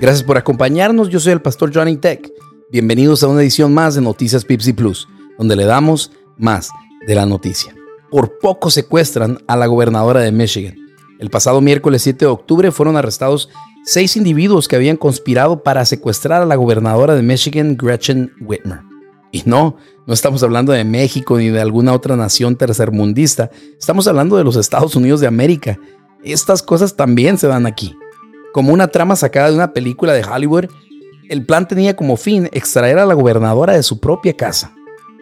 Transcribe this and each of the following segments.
Gracias por acompañarnos, yo soy el pastor Johnny Tech. Bienvenidos a una edición más de Noticias Pipsy Plus, donde le damos más de la noticia. Por poco secuestran a la gobernadora de Michigan. El pasado miércoles 7 de octubre fueron arrestados seis individuos que habían conspirado para secuestrar a la gobernadora de Michigan, Gretchen Whitmer. Y no, no estamos hablando de México ni de alguna otra nación tercermundista, estamos hablando de los Estados Unidos de América. Estas cosas también se dan aquí. Como una trama sacada de una película de Hollywood, el plan tenía como fin extraer a la gobernadora de su propia casa.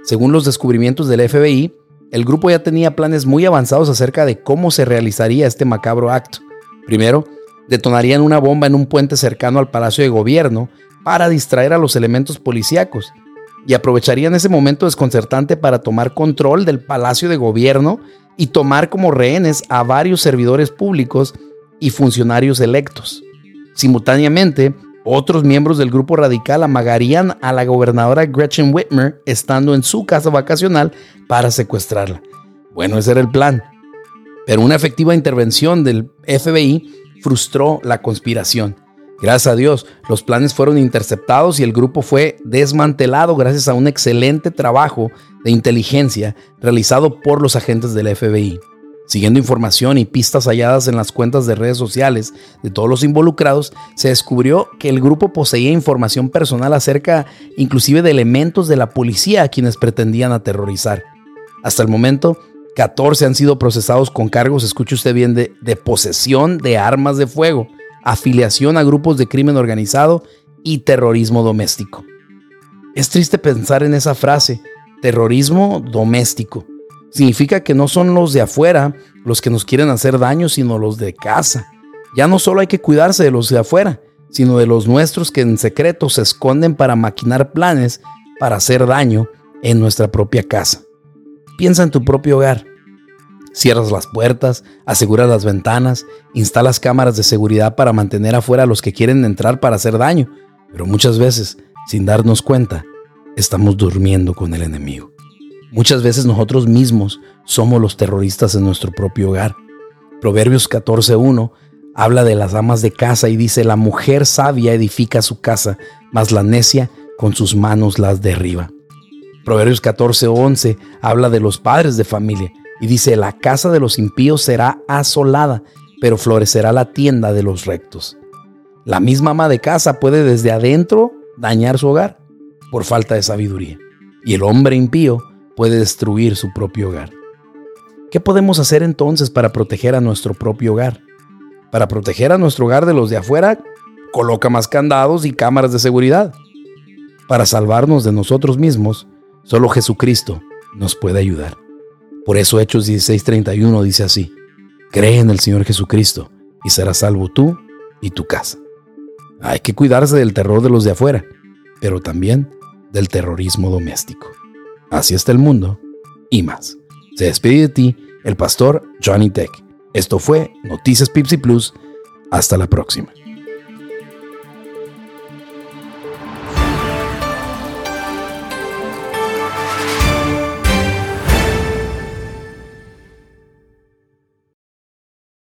Según los descubrimientos del FBI, el grupo ya tenía planes muy avanzados acerca de cómo se realizaría este macabro acto. Primero, detonarían una bomba en un puente cercano al Palacio de Gobierno para distraer a los elementos policíacos y aprovecharían ese momento desconcertante para tomar control del Palacio de Gobierno y tomar como rehenes a varios servidores públicos y funcionarios electos. Simultáneamente, otros miembros del grupo radical amagarían a la gobernadora Gretchen Whitmer estando en su casa vacacional para secuestrarla. Bueno, ese era el plan. Pero una efectiva intervención del FBI frustró la conspiración Gracias a Dios, los planes fueron interceptados y el grupo fue desmantelado gracias a un excelente trabajo de inteligencia realizado por los agentes del FBI. Siguiendo información y pistas halladas en las cuentas de redes sociales de todos los involucrados, se descubrió que el grupo poseía información personal acerca inclusive de elementos de la policía a quienes pretendían aterrorizar. Hasta el momento, 14 han sido procesados con cargos, escuche usted bien, de, de posesión de armas de fuego afiliación a grupos de crimen organizado y terrorismo doméstico. Es triste pensar en esa frase, terrorismo doméstico. Significa que no son los de afuera los que nos quieren hacer daño, sino los de casa. Ya no solo hay que cuidarse de los de afuera, sino de los nuestros que en secreto se esconden para maquinar planes para hacer daño en nuestra propia casa. Piensa en tu propio hogar. Cierras las puertas, aseguras las ventanas, instalas cámaras de seguridad para mantener afuera a los que quieren entrar para hacer daño, pero muchas veces, sin darnos cuenta, estamos durmiendo con el enemigo. Muchas veces nosotros mismos somos los terroristas en nuestro propio hogar. Proverbios 14.1 habla de las amas de casa y dice, la mujer sabia edifica su casa, mas la necia con sus manos las derriba. Proverbios 14.11 habla de los padres de familia y dice, la casa de los impíos será asolada, pero florecerá la tienda de los rectos. La misma ama de casa puede desde adentro dañar su hogar por falta de sabiduría. Y el hombre impío puede destruir su propio hogar. ¿Qué podemos hacer entonces para proteger a nuestro propio hogar? Para proteger a nuestro hogar de los de afuera, coloca más candados y cámaras de seguridad. Para salvarnos de nosotros mismos, solo Jesucristo nos puede ayudar. Por eso Hechos 16:31 dice así, cree en el Señor Jesucristo y serás salvo tú y tu casa. Hay que cuidarse del terror de los de afuera, pero también del terrorismo doméstico. Así está el mundo y más. Se despide de ti el pastor Johnny Tech. Esto fue Noticias Pipsy Plus. Hasta la próxima.